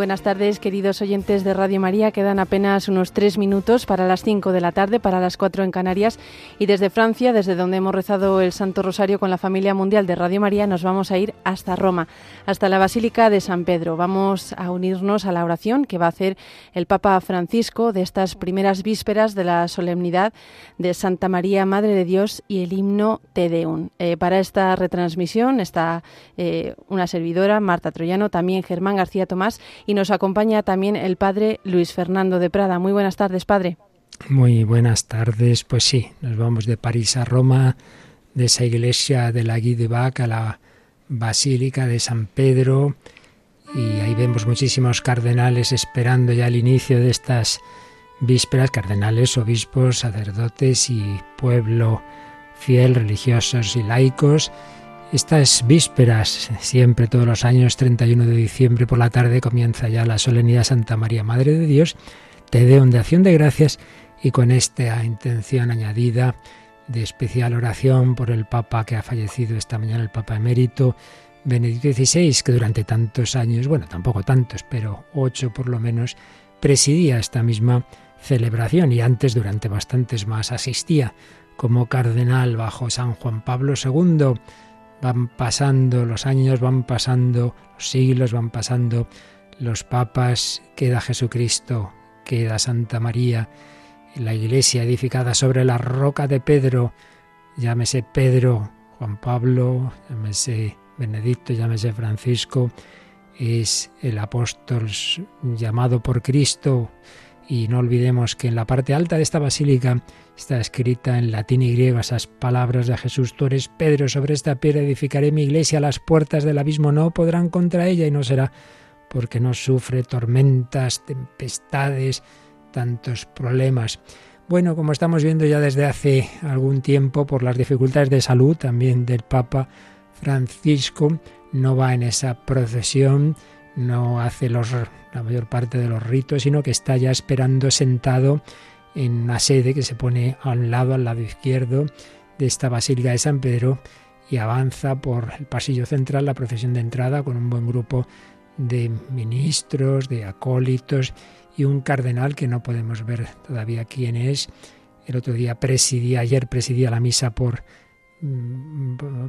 Buenas tardes, queridos oyentes de Radio María. Quedan apenas unos tres minutos para las cinco de la tarde, para las cuatro en Canarias. Y desde Francia, desde donde hemos rezado el Santo Rosario con la familia mundial de Radio María, nos vamos a ir hasta Roma, hasta la Basílica de San Pedro. Vamos a unirnos a la oración que va a hacer el Papa Francisco de estas primeras vísperas de la solemnidad de Santa María, Madre de Dios, y el himno Te Deum. Eh, para esta retransmisión está eh, una servidora, Marta Troyano, también Germán García Tomás y nos acompaña también el padre Luis Fernando de Prada. Muy buenas tardes, padre. Muy buenas tardes. Pues sí, nos vamos de París a Roma, de esa iglesia de la Guy de Bac a la Basílica de San Pedro. Y ahí vemos muchísimos cardenales esperando ya el inicio de estas vísperas, cardenales, obispos, sacerdotes y pueblo fiel, religiosos y laicos estas vísperas, siempre todos los años, 31 de diciembre por la tarde, comienza ya la solemnidad Santa María, Madre de Dios, te de acción de gracias y con esta intención añadida de especial oración por el Papa que ha fallecido esta mañana, el Papa emérito Benedicto XVI, que durante tantos años, bueno, tampoco tantos, pero ocho por lo menos, presidía esta misma celebración y antes durante bastantes más asistía como cardenal bajo San Juan Pablo II van pasando los años, van pasando los siglos, van pasando los papas, queda Jesucristo, queda Santa María, la iglesia edificada sobre la roca de Pedro, llámese Pedro, Juan Pablo, llámese Benedicto, llámese Francisco, es el apóstol llamado por Cristo, y no olvidemos que en la parte alta de esta basílica está escrita en latín y griego esas palabras de Jesús, tú eres Pedro, sobre esta piedra edificaré mi iglesia, las puertas del abismo no podrán contra ella y no será porque no sufre tormentas, tempestades, tantos problemas. Bueno, como estamos viendo ya desde hace algún tiempo por las dificultades de salud también del Papa Francisco, no va en esa procesión, no hace los la mayor parte de los ritos, sino que está ya esperando sentado en una sede que se pone a un lado, al lado izquierdo de esta Basílica de San Pedro y avanza por el pasillo central la procesión de entrada con un buen grupo de ministros, de acólitos y un cardenal que no podemos ver todavía quién es. El otro día presidía, ayer presidía la misa por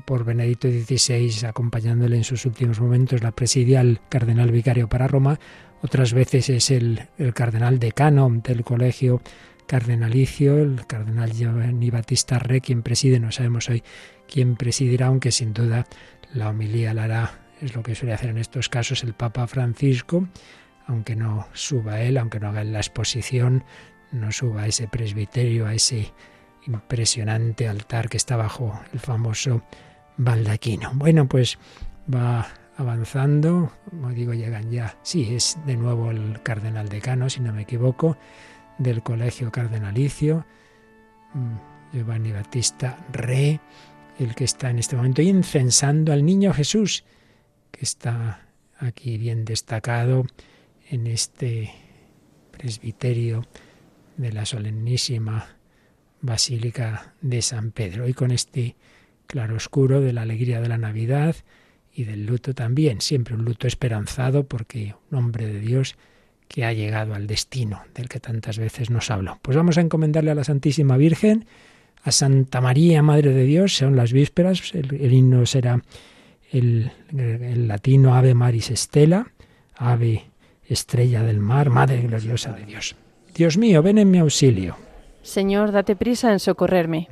por Benedicto XVI, acompañándole en sus últimos momentos, la presidia el cardenal vicario para Roma, otras veces es el, cardenal decano del colegio cardenalicio, el cardenal Giovanni Battista Re, quien preside, no sabemos hoy quién presidirá, aunque sin duda la homilía la hará, es lo que suele hacer en estos casos el Papa Francisco, aunque no suba él, aunque no haga la exposición, no suba a ese presbiterio, a ese impresionante altar que está bajo el famoso baldaquino. Bueno, pues va avanzando, como digo, llegan ya, sí, es de nuevo el cardenal decano, si no me equivoco, del colegio cardenalicio, mm, Giovanni Battista Re, el que está en este momento incensando al niño Jesús, que está aquí bien destacado en este presbiterio de la solemnísima Basílica de San Pedro. Y con este claroscuro de la alegría de la Navidad y del luto también, siempre un luto esperanzado porque un hombre de Dios que ha llegado al destino del que tantas veces nos habló. Pues vamos a encomendarle a la Santísima Virgen, a Santa María, Madre de Dios, son las vísperas, el, himno será el, el, latino Ave Maris Estela, Ave Estrella del Mar, Madre gloriosa de Dios. Dios mío, ven en mi auxilio. Señor, date prisa en socorrerme.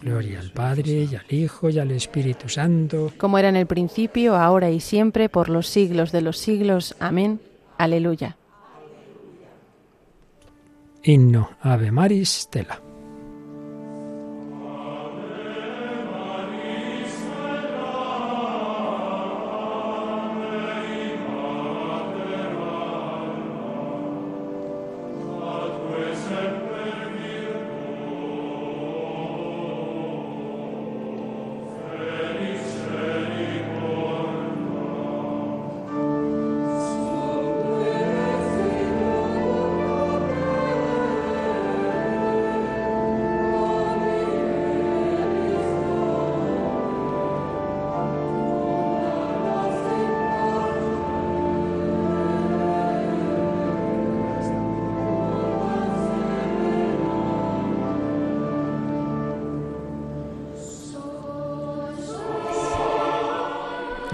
Gloria al Padre y al Hijo y al Espíritu Santo. Como era en el principio, ahora y siempre, por los siglos de los siglos. Amén. Aleluya. Himno Ave Maris Stella.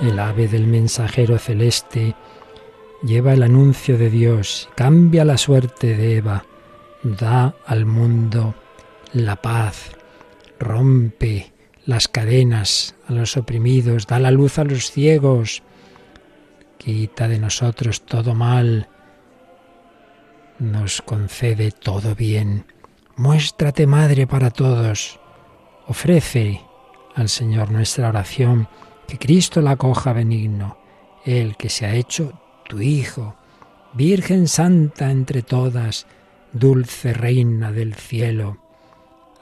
El ave del mensajero celeste lleva el anuncio de Dios, cambia la suerte de Eva, da al mundo la paz, rompe las cadenas a los oprimidos, da la luz a los ciegos, quita de nosotros todo mal, nos concede todo bien. Muéstrate madre para todos. Ofrece al Señor nuestra oración, que Cristo la coja benigno, Él que se ha hecho tu Hijo, Virgen Santa entre todas, dulce Reina del cielo.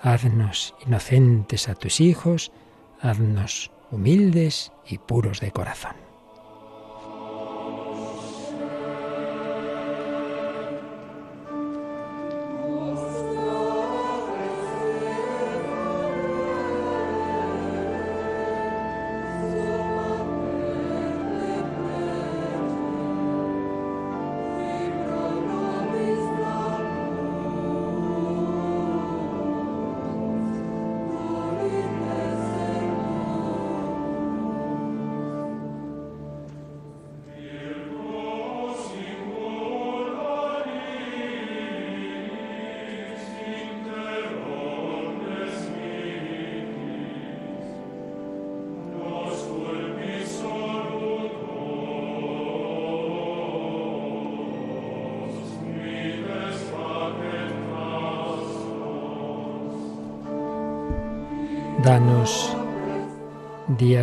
Haznos inocentes a tus hijos, haznos humildes y puros de corazón.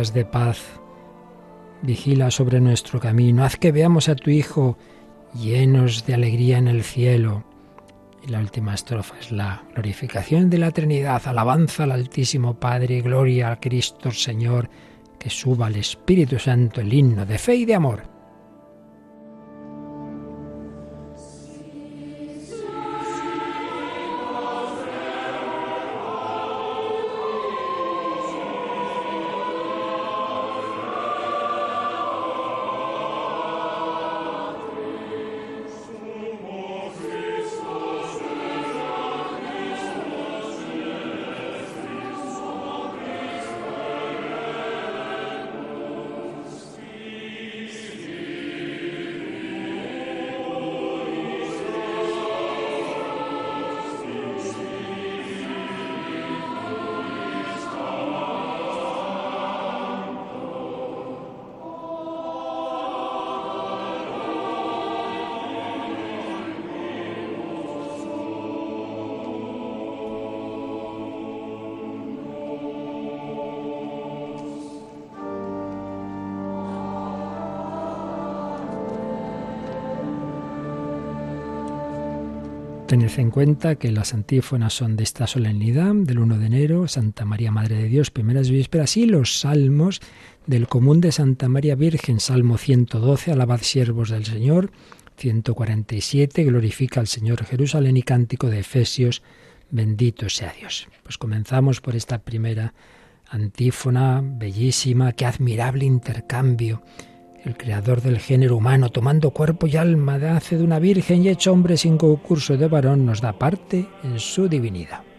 De paz. Vigila sobre nuestro camino. Haz que veamos a tu Hijo llenos de alegría en el cielo. Y la última estrofa es la glorificación de la Trinidad, alabanza al Altísimo Padre, gloria a Cristo Señor, que suba al Espíritu Santo el himno de fe y de amor. Tened en cuenta que las antífonas son de esta solemnidad del 1 de enero, Santa María Madre de Dios, primeras vísperas, y los salmos del común de Santa María Virgen, Salmo 112, Alabad siervos del Señor, 147, Glorifica al Señor Jerusalén y Cántico de Efesios, bendito sea Dios. Pues comenzamos por esta primera antífona bellísima, qué admirable intercambio el creador del género humano, tomando cuerpo y alma, de hace de una virgen y hecho hombre sin concurso de varón, nos da parte en su divinidad.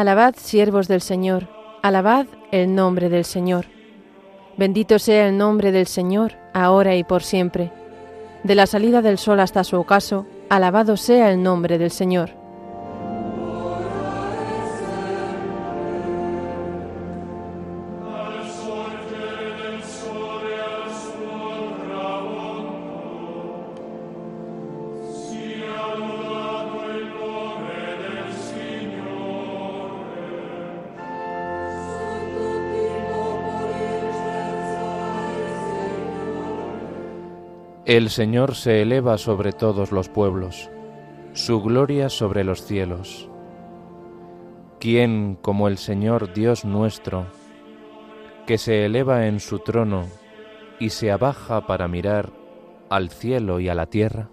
Alabad, siervos del Señor, alabad el nombre del Señor. Bendito sea el nombre del Señor, ahora y por siempre. De la salida del sol hasta su ocaso, alabado sea el nombre del Señor. El Señor se eleva sobre todos los pueblos, su gloria sobre los cielos. ¿Quién como el Señor Dios nuestro, que se eleva en su trono y se abaja para mirar al cielo y a la tierra?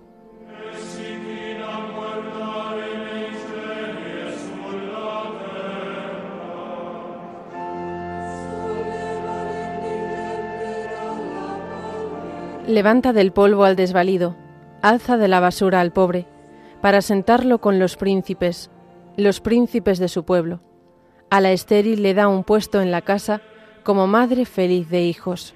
Levanta del polvo al desvalido, alza de la basura al pobre, para sentarlo con los príncipes, los príncipes de su pueblo. A la estéril le da un puesto en la casa como madre feliz de hijos.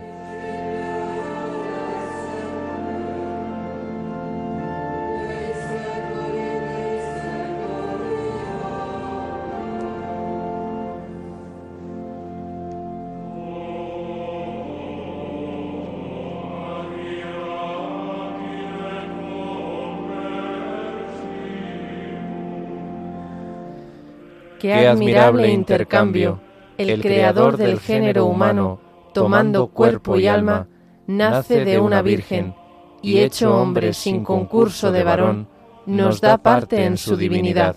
Qué admirable intercambio. El creador del género humano, tomando cuerpo y alma, nace de una virgen y hecho hombre sin concurso de varón, nos da parte en su divinidad.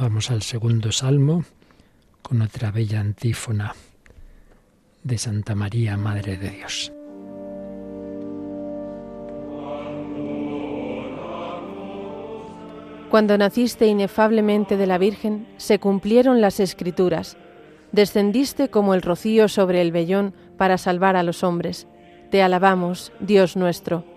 Vamos al segundo salmo con otra bella antífona de Santa María, Madre de Dios. Cuando naciste inefablemente de la Virgen, se cumplieron las escrituras. Descendiste como el rocío sobre el vellón para salvar a los hombres. Te alabamos, Dios nuestro.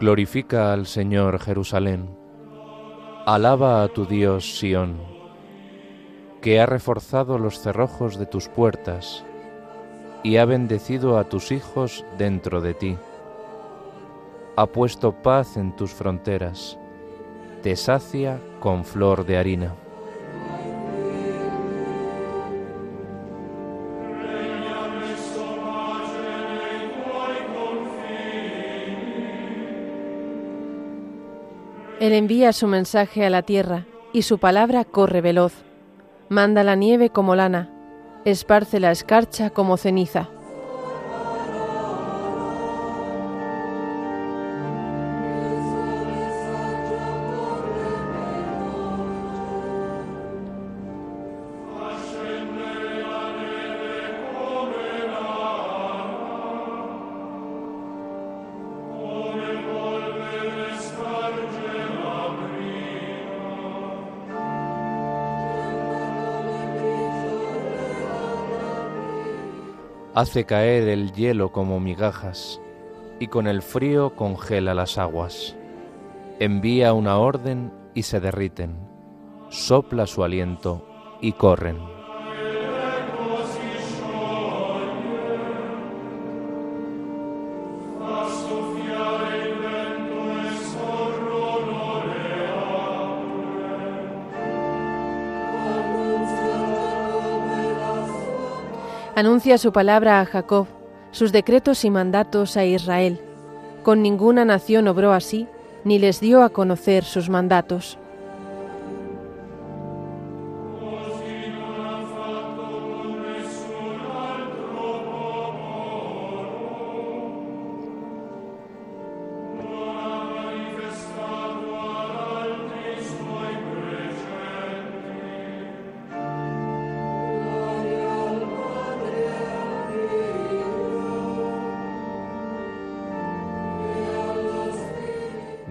Glorifica al Señor Jerusalén. Alaba a tu Dios Sión, que ha reforzado los cerrojos de tus puertas y ha bendecido a tus hijos dentro de ti. Ha puesto paz en tus fronteras, te sacia con flor de harina. Él envía su mensaje a la tierra y su palabra corre veloz. Manda la nieve como lana, esparce la escarcha como ceniza. Hace caer el hielo como migajas, y con el frío congela las aguas. Envía una orden y se derriten. sopla su aliento y corren. Anuncia su palabra a Jacob, sus decretos y mandatos a Israel. Con ninguna nación obró así, ni les dio a conocer sus mandatos.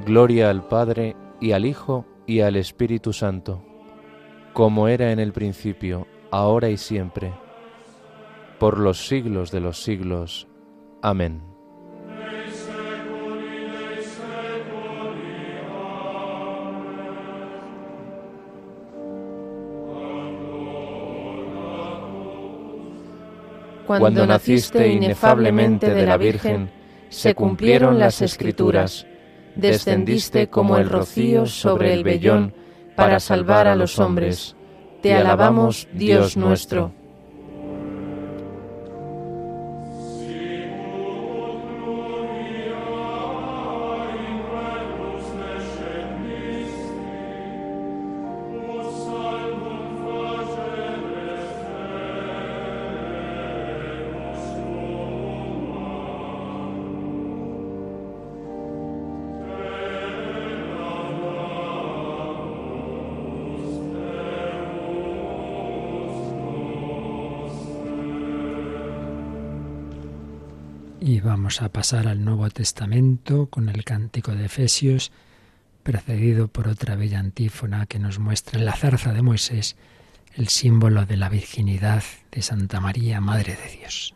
Gloria al Padre y al Hijo y al Espíritu Santo, como era en el principio, ahora y siempre, por los siglos de los siglos. Amén. Cuando naciste inefablemente de la Virgen, se cumplieron las escrituras descendiste como el rocío sobre el vellón para salvar a los hombres. Te alabamos, Dios nuestro. Y vamos a pasar al Nuevo Testamento con el cántico de Efesios, precedido por otra bella antífona que nos muestra en la zarza de Moisés el símbolo de la virginidad de Santa María, Madre de Dios.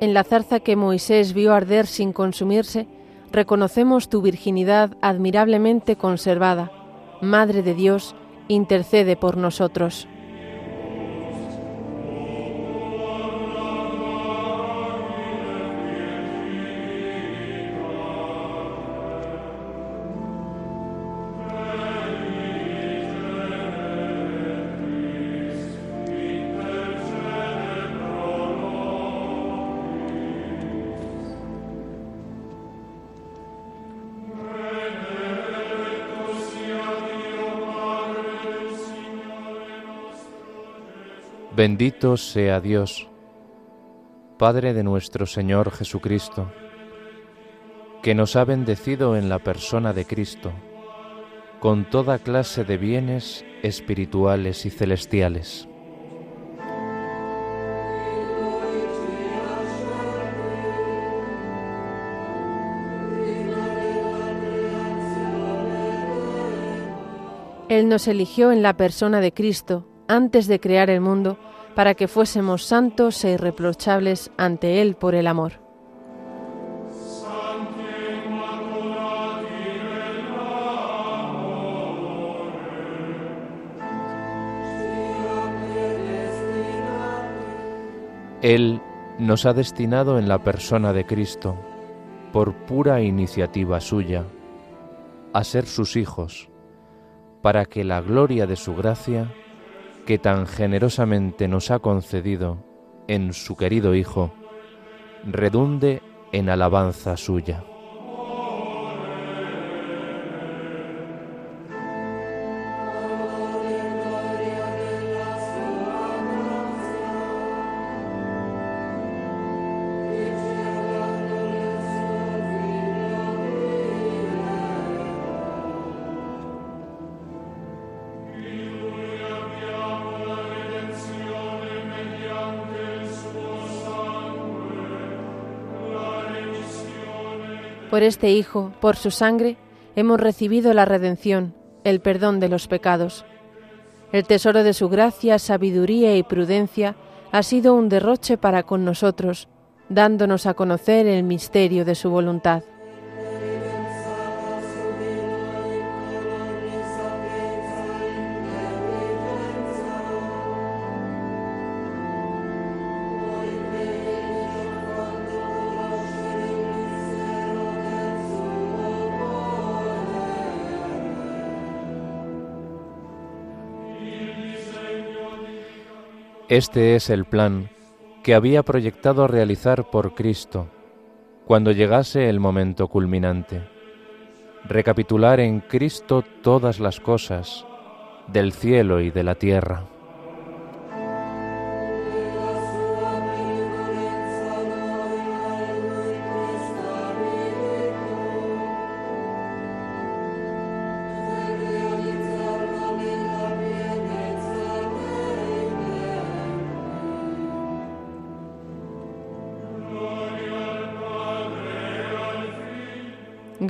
En la zarza que Moisés vio arder sin consumirse, reconocemos tu virginidad admirablemente conservada. Madre de Dios, intercede por nosotros. Bendito sea Dios, Padre de nuestro Señor Jesucristo, que nos ha bendecido en la persona de Cristo con toda clase de bienes espirituales y celestiales. Él nos eligió en la persona de Cristo antes de crear el mundo para que fuésemos santos e irreprochables ante Él por el amor. Él nos ha destinado en la persona de Cristo, por pura iniciativa suya, a ser sus hijos, para que la gloria de su gracia que tan generosamente nos ha concedido en su querido Hijo, redunde en alabanza suya. Por este Hijo, por su sangre, hemos recibido la redención, el perdón de los pecados. El tesoro de su gracia, sabiduría y prudencia ha sido un derroche para con nosotros, dándonos a conocer el misterio de su voluntad. Este es el plan que había proyectado realizar por Cristo cuando llegase el momento culminante. Recapitular en Cristo todas las cosas del cielo y de la tierra.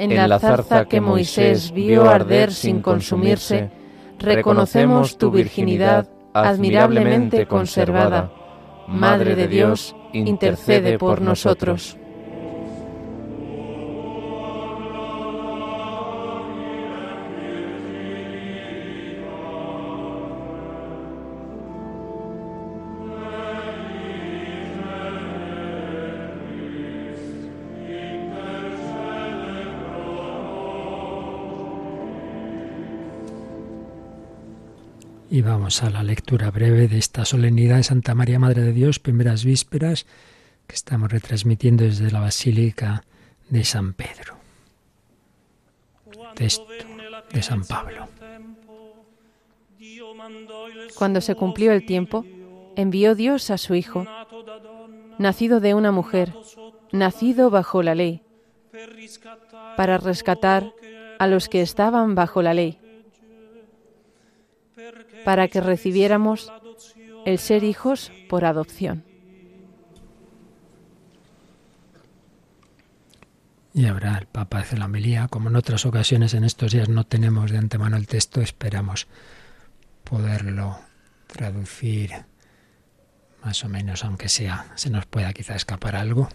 En la zarza que Moisés vio arder sin consumirse, reconocemos tu virginidad admirablemente conservada. Madre de Dios, intercede por nosotros. Y vamos a la lectura breve de esta solemnidad de Santa María Madre de Dios, primeras vísperas, que estamos retransmitiendo desde la Basílica de San Pedro. Texto de San Pablo. Cuando se cumplió el tiempo, envió Dios a su Hijo, nacido de una mujer, nacido bajo la ley, para rescatar a los que estaban bajo la ley para que recibiéramos el ser hijos por adopción. Y ahora el Papa hace la homilía. Como en otras ocasiones en estos días no tenemos de antemano el texto, esperamos poderlo traducir más o menos, aunque sea, se nos pueda quizá escapar algo.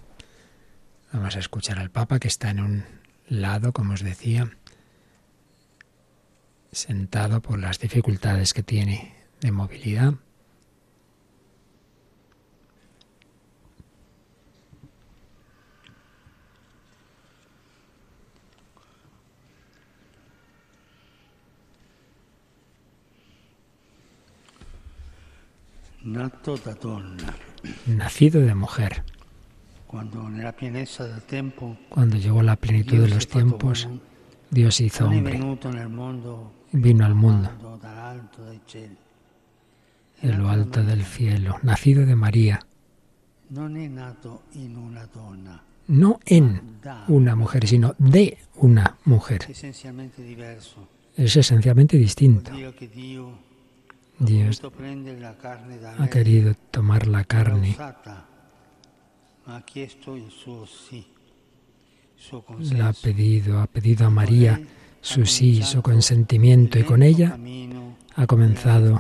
Vamos a escuchar al Papa que está en un lado, como os decía, sentado por las dificultades que tiene de movilidad. Nacido de mujer. Cuando llegó la plenitud de los tiempos, Dios hizo hombre vino al mundo. De lo alto del cielo, nacido de María, no en una mujer, sino de una mujer. Es esencialmente distinto. Dios ha querido tomar la carne, la ha pedido, ha pedido a María su sí, su consentimiento y con ella ha comenzado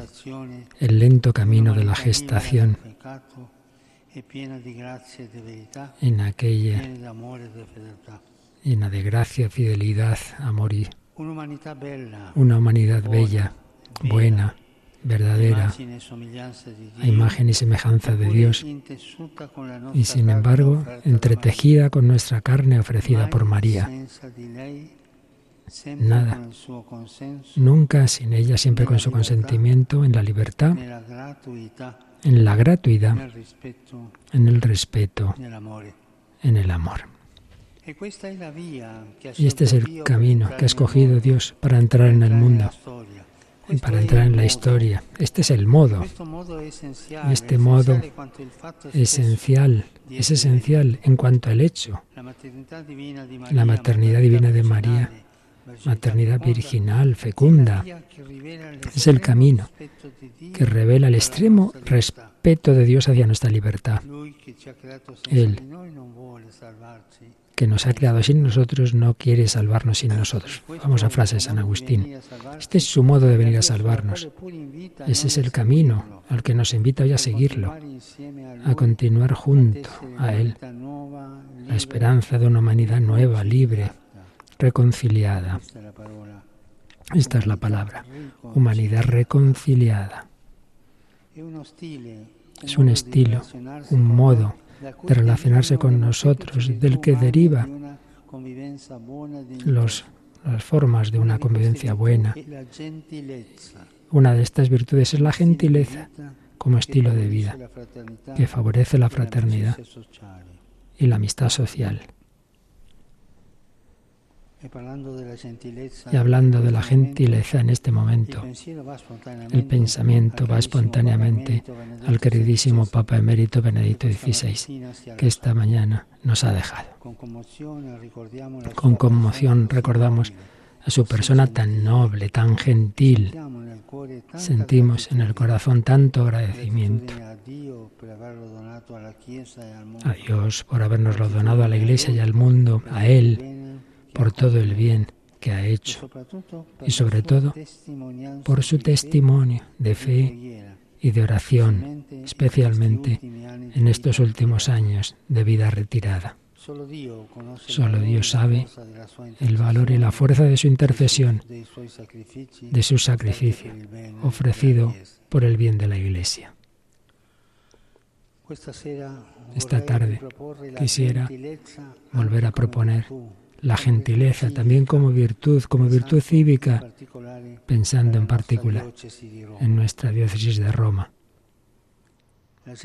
el lento camino de la gestación en aquella llena de gracia, fidelidad, amor y una humanidad bella, buena, verdadera, a imagen y semejanza de Dios, y sin embargo entretejida con nuestra carne ofrecida por María nada. Nunca sin ella, siempre con su consentimiento, en la libertad, en la gratuidad, en el respeto, en el amor. Y este es el camino que ha escogido Dios para entrar en el mundo, para entrar en la historia. Este es el modo. Este modo esencial, es esencial en cuanto al hecho. La maternidad divina de María, maternidad virginal, fecunda, es el camino que revela el extremo respeto de Dios hacia nuestra libertad. Él que nos ha creado sin nosotros no quiere salvarnos sin nosotros. Vamos a frase de San Agustín. Este es su modo de venir a salvarnos. Ese es el camino al que nos invita hoy a seguirlo, a continuar junto a Él. La esperanza de una humanidad nueva, libre, reconciliada. Esta es la palabra, humanidad reconciliada. Es un estilo, un modo de relacionarse con nosotros, del que deriva los, las formas de una convivencia buena. Una de estas virtudes es la gentileza como estilo de vida, que favorece la fraternidad y la amistad social. Y hablando de la gentileza en este momento, el pensamiento va espontáneamente al queridísimo Papa Emérito Benedicto XVI, que esta mañana nos ha dejado. Con conmoción recordamos a su persona tan noble, tan gentil. Sentimos en el corazón tanto agradecimiento. a Dios por habernoslo donado a la Iglesia y al mundo, a Él por todo el bien que ha hecho y sobre todo por su testimonio de fe y de oración, especialmente en estos últimos años de vida retirada. Solo Dios sabe el valor y la fuerza de su intercesión, de su sacrificio ofrecido por el bien de la Iglesia. Esta tarde quisiera volver a proponer la gentileza también como virtud, como virtud cívica, pensando en particular en nuestra diócesis de Roma. La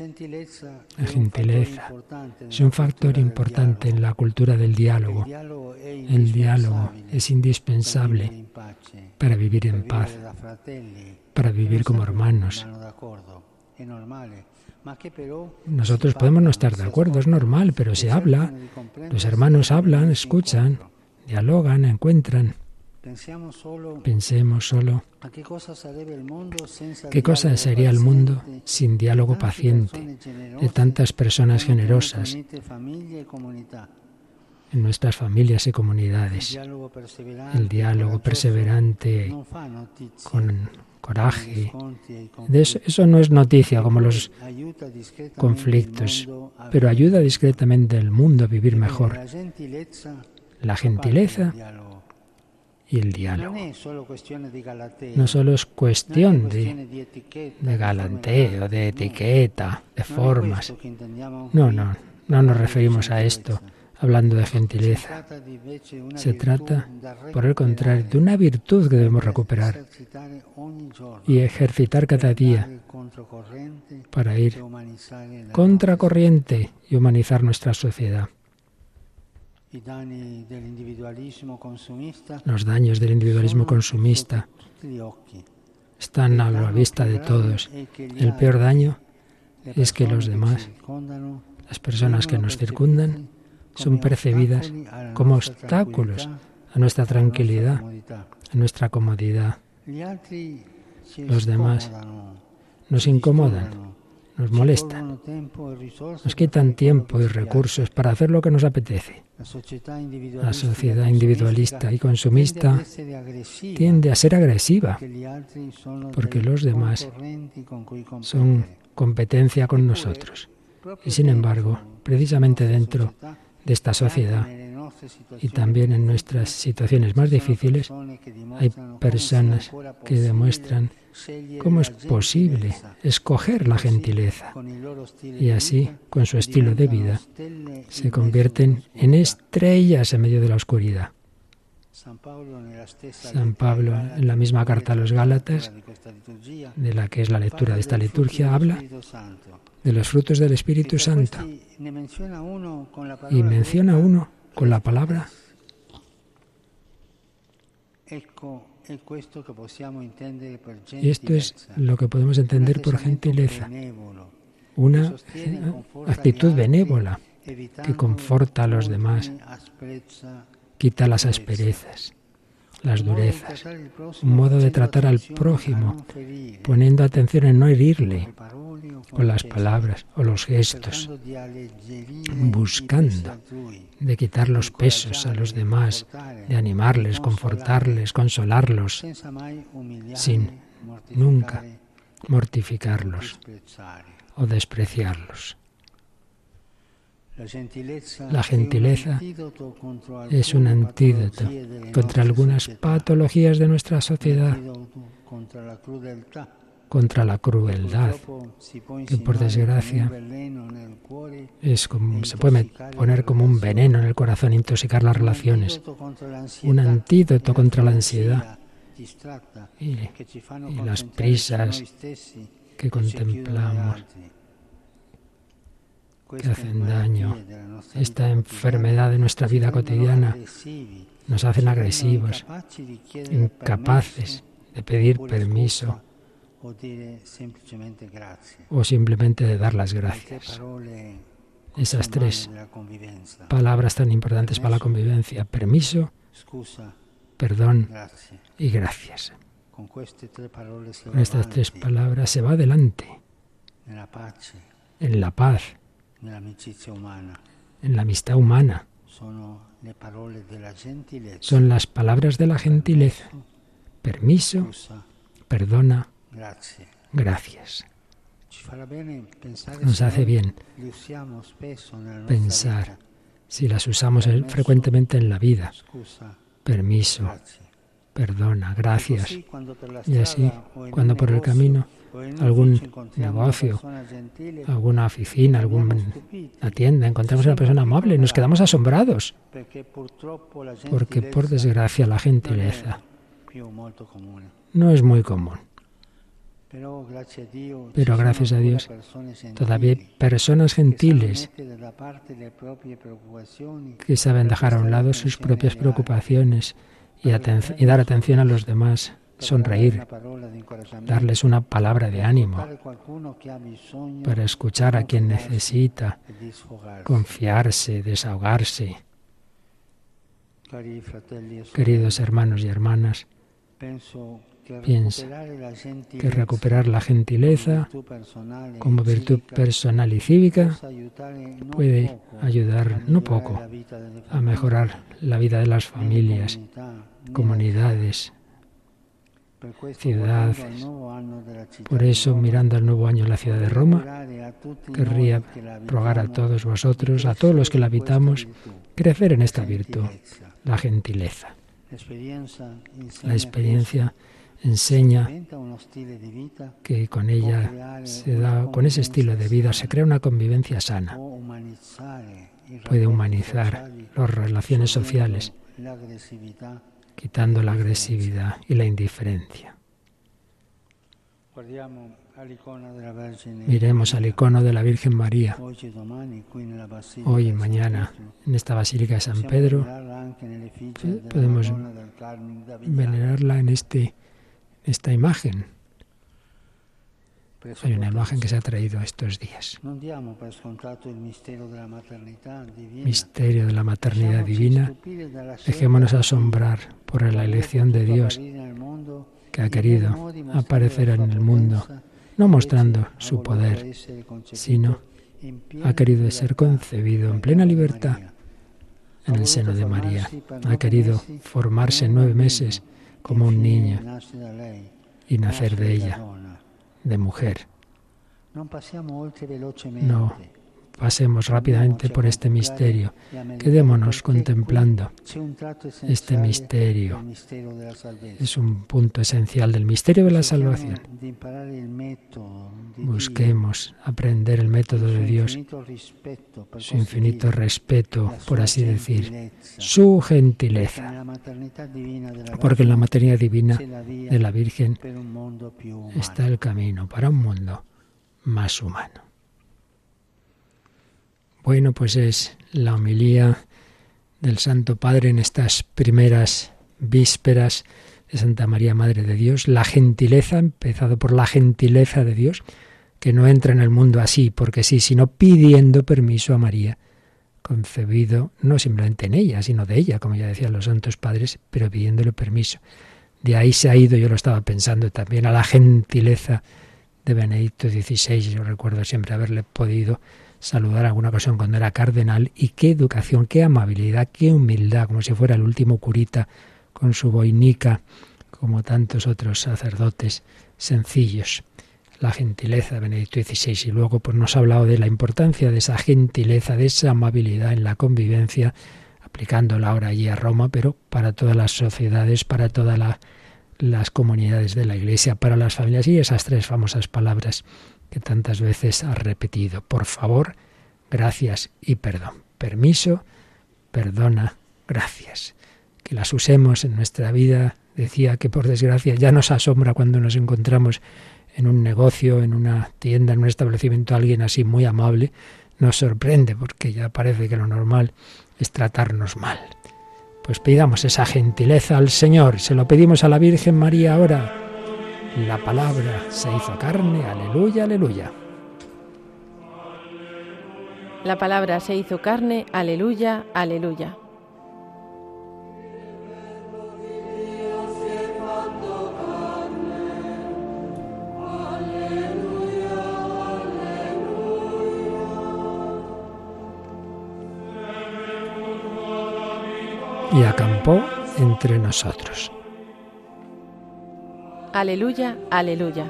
gentileza es un factor importante en la cultura del diálogo. El diálogo es indispensable para vivir en paz, para vivir como hermanos. Nosotros podemos no estar de acuerdo, es normal, pero se habla, los hermanos hablan, escuchan, dialogan, encuentran. Pensemos solo qué cosa sería el mundo sin diálogo paciente de tantas personas generosas en nuestras familias y comunidades. El diálogo perseverante con coraje. Eso, eso no es noticia como los conflictos, pero ayuda discretamente al mundo a vivir mejor. La gentileza y el diálogo. No solo es cuestión de, de galanteo, de etiqueta, de formas. No, no, no nos referimos a esto hablando de gentileza. Se trata, por el contrario, de una virtud que debemos recuperar y ejercitar cada día para ir contracorriente y humanizar nuestra sociedad. Los daños del individualismo consumista están a la vista de todos. El peor daño es que los demás, las personas que nos circundan, son percibidas como obstáculos a nuestra tranquilidad, a nuestra comodidad. Los demás nos incomodan, nos molestan, nos quitan tiempo y recursos para hacer lo que nos apetece. La sociedad individualista y consumista tiende a ser agresiva porque los demás son competencia con nosotros. Y sin embargo, precisamente dentro de esta sociedad y también en nuestras situaciones más difíciles hay personas que demuestran cómo es posible escoger la gentileza y así, con su estilo de vida, se convierten en estrellas en medio de la oscuridad. San Pablo, en la misma carta a los Gálatas, de la que es la lectura de esta liturgia, habla de los frutos del Espíritu Santo. Y menciona uno con la palabra Y esto es lo que podemos entender por gentileza, una actitud benévola que conforta a los demás, quita las asperezas, las durezas, un modo de tratar al prójimo, poniendo atención en no herirle con las palabras o los gestos, buscando de quitar los pesos a los demás, de animarles, confortarles, consolarlos, sin nunca mortificarlos o despreciarlos. La gentileza es un antídoto contra algunas patologías de nuestra sociedad, contra la crueldad, que por desgracia es como, se puede poner como un veneno en el corazón, intoxicar las relaciones, un antídoto contra la ansiedad y, y las prisas que contemplamos que hacen daño. Esta enfermedad de nuestra vida cotidiana. nos hacen agresivos, incapaces de pedir permiso o simplemente de dar las gracias. Esas tres palabras tan importantes para la convivencia, permiso, perdón y gracias. Con estas tres palabras se va adelante. en la paz, en la amistad humana. Son las palabras de la gentileza. Permiso, perdona, gracias. Nos hace bien pensar si las usamos frecuentemente en la vida. Permiso, perdona, gracias. Y así, cuando por el camino algún negocio, alguna oficina, alguna tienda, encontramos una persona amable, nos quedamos asombrados, porque por desgracia la gentileza no es muy común. Pero gracias a Dios, todavía hay personas gentiles que saben dejar a un lado sus propias preocupaciones y, y dar atención a los demás sonreír, darles una palabra de ánimo para escuchar a quien necesita, confiarse, desahogarse. Queridos hermanos y hermanas, piensa que recuperar la gentileza como virtud personal y cívica puede ayudar no poco a mejorar la vida de las familias, comunidades, ciudad. Por eso, mirando al nuevo año en la ciudad de Roma, querría rogar a todos vosotros, a todos los que la habitamos, crecer en esta virtud, la gentileza. La experiencia enseña que con ella se da, con ese estilo de vida se crea una convivencia sana. Puede humanizar las relaciones sociales quitando la agresividad y la indiferencia. Miremos al icono de la Virgen María hoy y mañana en esta Basílica de San Pedro. Podemos venerarla en este, esta imagen hay una imagen que se ha traído estos días. Misterio de la maternidad divina. Dejémonos asombrar por la elección de Dios que ha querido aparecer en el mundo, no mostrando su poder, sino ha querido ser concebido en plena libertad en el seno de María. Ha querido formarse en nueve meses como un niño y nacer de ella de mujer. No pasemos rápidamente por este misterio. Quedémonos contemplando este misterio. Es un punto esencial del misterio de la salvación. Busquemos aprender el método de Dios, su infinito respeto, por así decir, su gentileza. Porque en la maternidad divina de la Virgen está el camino para un mundo más humano. Bueno, pues es la homilía del Santo Padre en estas primeras vísperas de Santa María, Madre de Dios, la gentileza, empezado por la gentileza de Dios, que no entra en el mundo así, porque sí, sino pidiendo permiso a María, concebido no simplemente en ella, sino de ella, como ya decían los santos padres, pero pidiéndole permiso. De ahí se ha ido, yo lo estaba pensando también, a la gentileza de Benedicto XVI. Yo recuerdo siempre haberle podido saludar alguna ocasión cuando era cardenal y qué educación, qué amabilidad, qué humildad, como si fuera el último curita con su boinica, como tantos otros sacerdotes sencillos. La gentileza Benedicto XVI y luego pues nos ha hablado de la importancia de esa gentileza, de esa amabilidad en la convivencia, aplicándola ahora allí a Roma, pero para todas las sociedades, para todas las comunidades de la Iglesia, para las familias y esas tres famosas palabras que tantas veces ha repetido. Por favor, gracias y perdón. Permiso, perdona, gracias que las usemos en nuestra vida. Decía que por desgracia ya nos asombra cuando nos encontramos en un negocio, en una tienda, en un establecimiento, alguien así muy amable, nos sorprende porque ya parece que lo normal es tratarnos mal. Pues pidamos esa gentileza al Señor, se lo pedimos a la Virgen María ahora. La palabra se hizo carne, aleluya, aleluya. La palabra se hizo carne, aleluya, aleluya. y acampó entre nosotros. Aleluya, aleluya.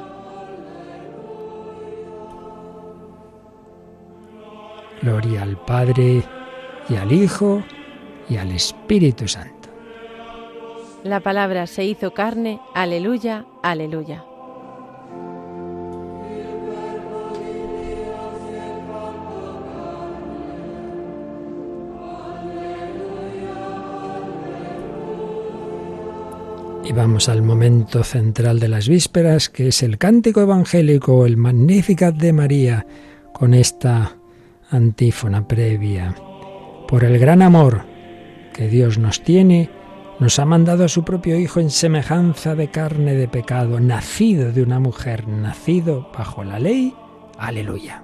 Gloria al Padre y al Hijo y al Espíritu Santo. La palabra se hizo carne, aleluya, aleluya. Y vamos al momento central de las vísperas, que es el cántico evangélico, el Magnificat de María, con esta antífona previa. Por el gran amor que Dios nos tiene, nos ha mandado a su propio Hijo en semejanza de carne de pecado, nacido de una mujer, nacido bajo la ley. Aleluya.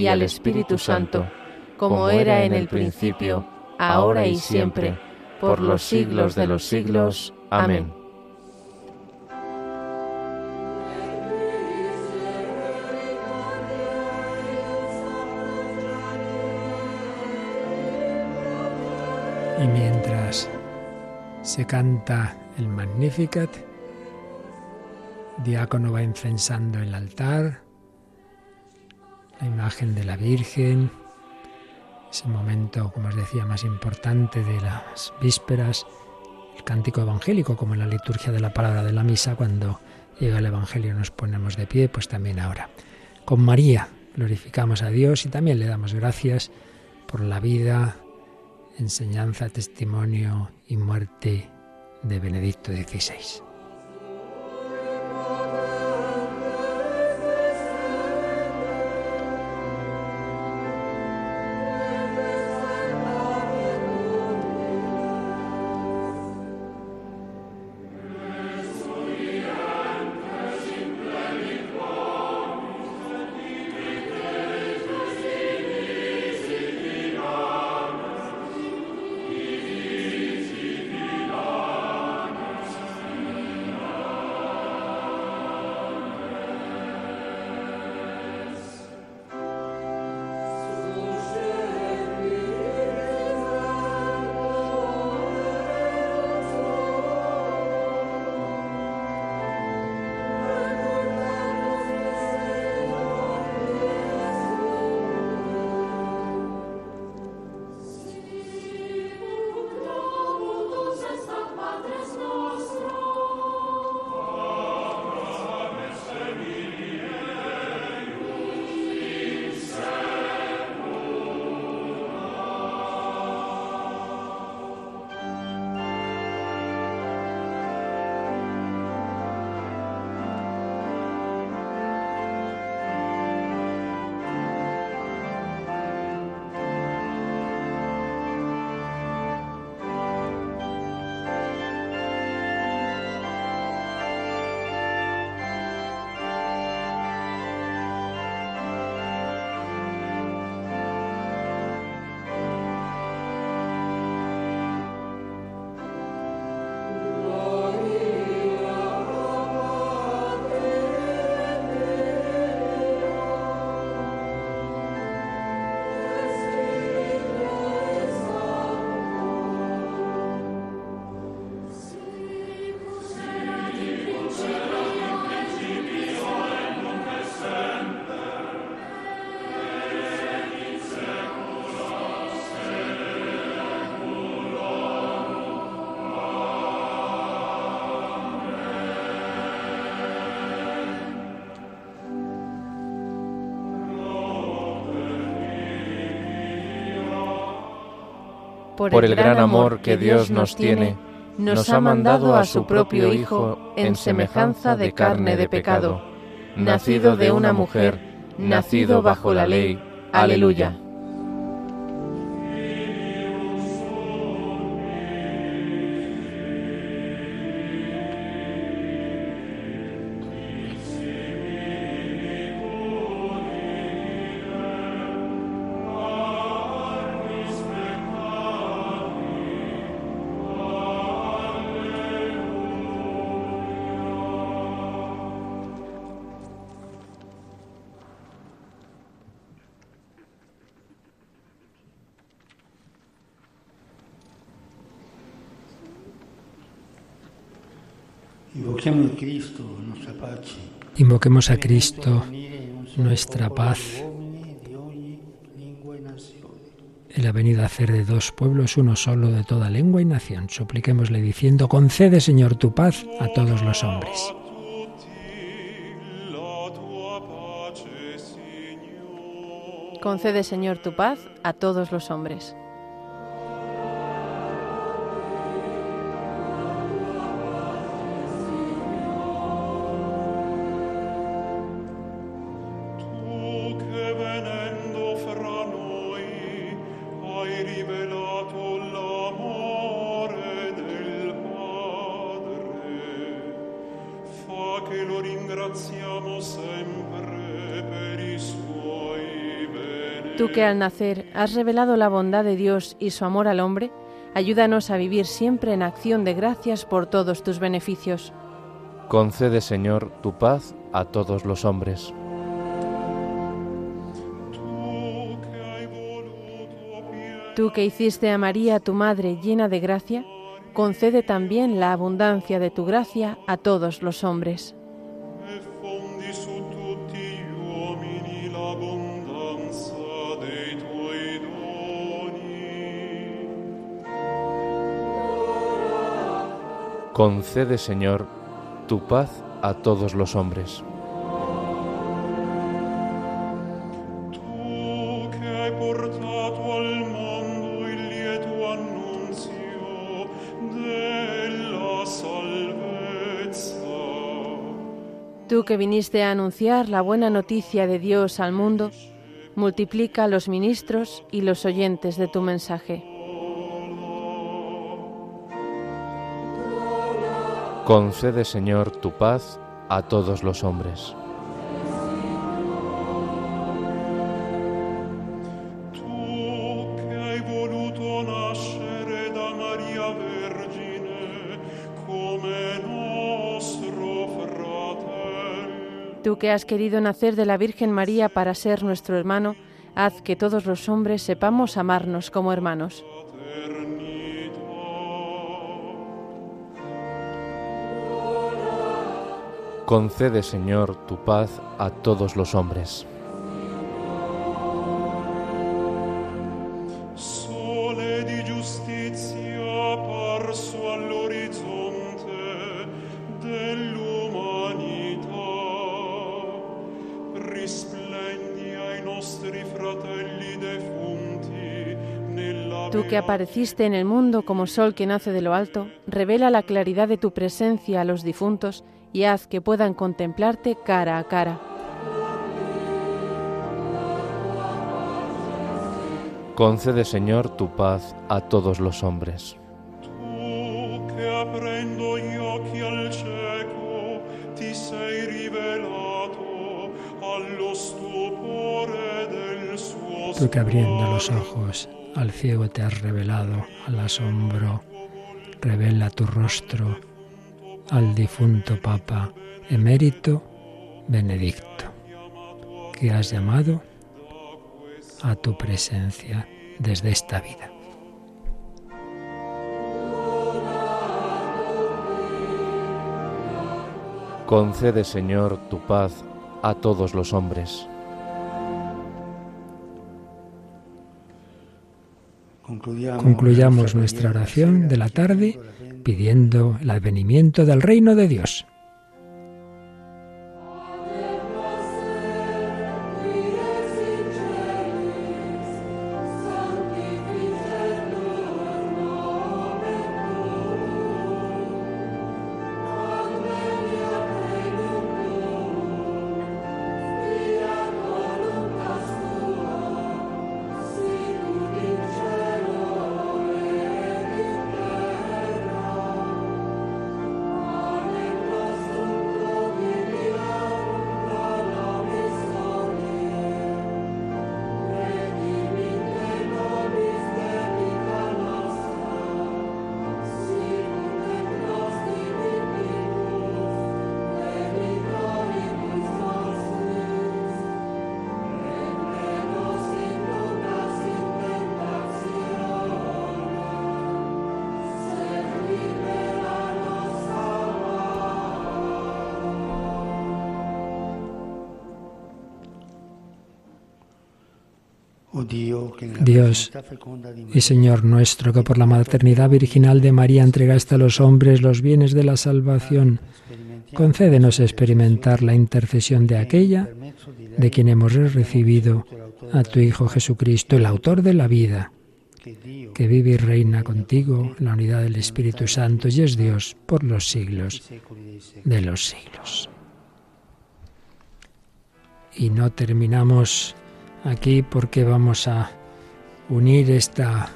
y al Espíritu Santo, como era en el principio, ahora y siempre, por los siglos de los siglos. Amén. Y mientras se canta el Magnificat, diácono va incensando el altar, la imagen de la Virgen, ese momento, como os decía, más importante de las vísperas, el cántico evangélico, como en la liturgia de la palabra de la misa, cuando llega el Evangelio nos ponemos de pie, pues también ahora. Con María glorificamos a Dios y también le damos gracias por la vida, enseñanza, testimonio y muerte de Benedicto XVI. Por el gran amor que Dios nos tiene, nos ha mandado a su propio Hijo en semejanza de carne de pecado, nacido de una mujer, nacido bajo la ley. Aleluya. Invoquemos a Cristo, nuestra paz. Él ha venido a hacer de dos pueblos uno solo de toda lengua y nación. Supliquémosle diciendo, concede Señor tu paz a todos los hombres. Concede Señor tu paz a todos los hombres. Tú que al nacer has revelado la bondad de Dios y su amor al hombre, ayúdanos a vivir siempre en acción de gracias por todos tus beneficios. Concede, Señor, tu paz a todos los hombres. Tú que hiciste a María, tu Madre, llena de gracia, concede también la abundancia de tu gracia a todos los hombres. Concede, Señor, tu paz a todos los hombres. Que viniste a anunciar la buena noticia de Dios al mundo, multiplica los ministros y los oyentes de tu mensaje. Concede, Señor, tu paz a todos los hombres. Tú que has querido nacer de la Virgen María para ser nuestro hermano, haz que todos los hombres sepamos amarnos como hermanos. Concede, Señor, tu paz a todos los hombres. Apareciste en el mundo como sol que nace de lo alto, revela la claridad de tu presencia a los difuntos y haz que puedan contemplarte cara a cara. Concede, Señor, tu paz a todos los hombres. Tú que abriendo los ojos al ciego te has revelado, al asombro, revela tu rostro al difunto Papa emérito Benedicto, que has llamado a tu presencia desde esta vida. Concede, Señor, tu paz a todos los hombres. Concluyamos nuestra oración de la tarde pidiendo el advenimiento del reino de Dios. Dios y Señor nuestro, que por la maternidad virginal de María entregaste a los hombres los bienes de la salvación, concédenos experimentar la intercesión de aquella de quien hemos recibido a tu Hijo Jesucristo, el autor de la vida, que vive y reina contigo en la unidad del Espíritu Santo y es Dios por los siglos de los siglos. Y no terminamos aquí porque vamos a unir esta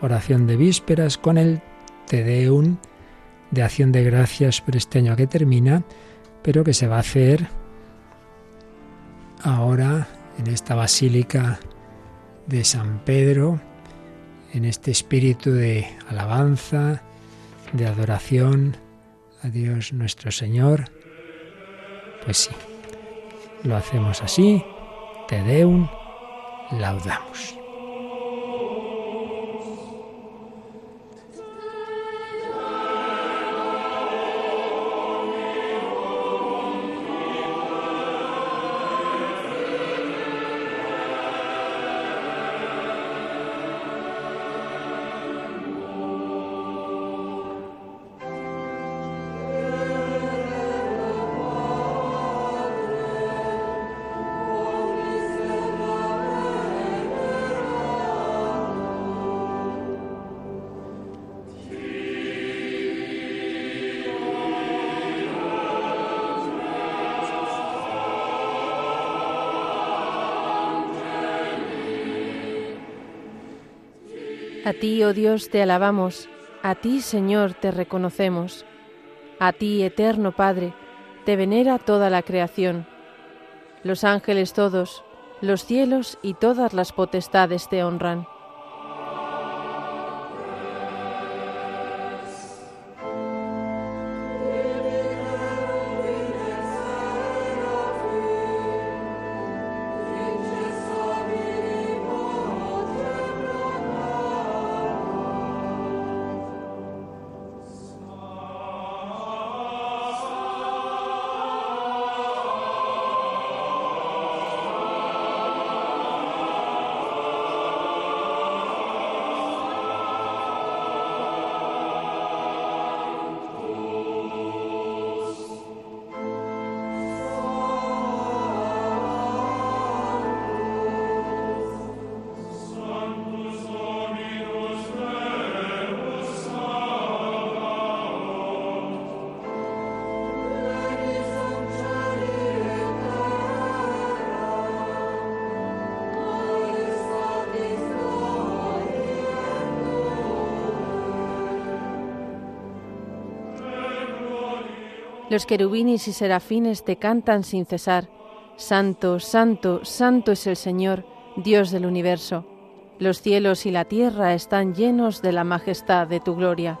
oración de vísperas con el Te Deum de acción de gracias por este año que termina pero que se va a hacer ahora en esta basílica de San Pedro, en este espíritu de alabanza, de adoración a Dios nuestro Señor. Pues sí, lo hacemos así, te deum, laudamos. A ti, oh Dios, te alabamos, a ti, Señor, te reconocemos. A ti, eterno Padre, te venera toda la creación. Los ángeles todos, los cielos y todas las potestades te honran. Los querubines y serafines te cantan sin cesar. Santo, santo, santo es el Señor, Dios del universo. Los cielos y la tierra están llenos de la majestad de tu gloria.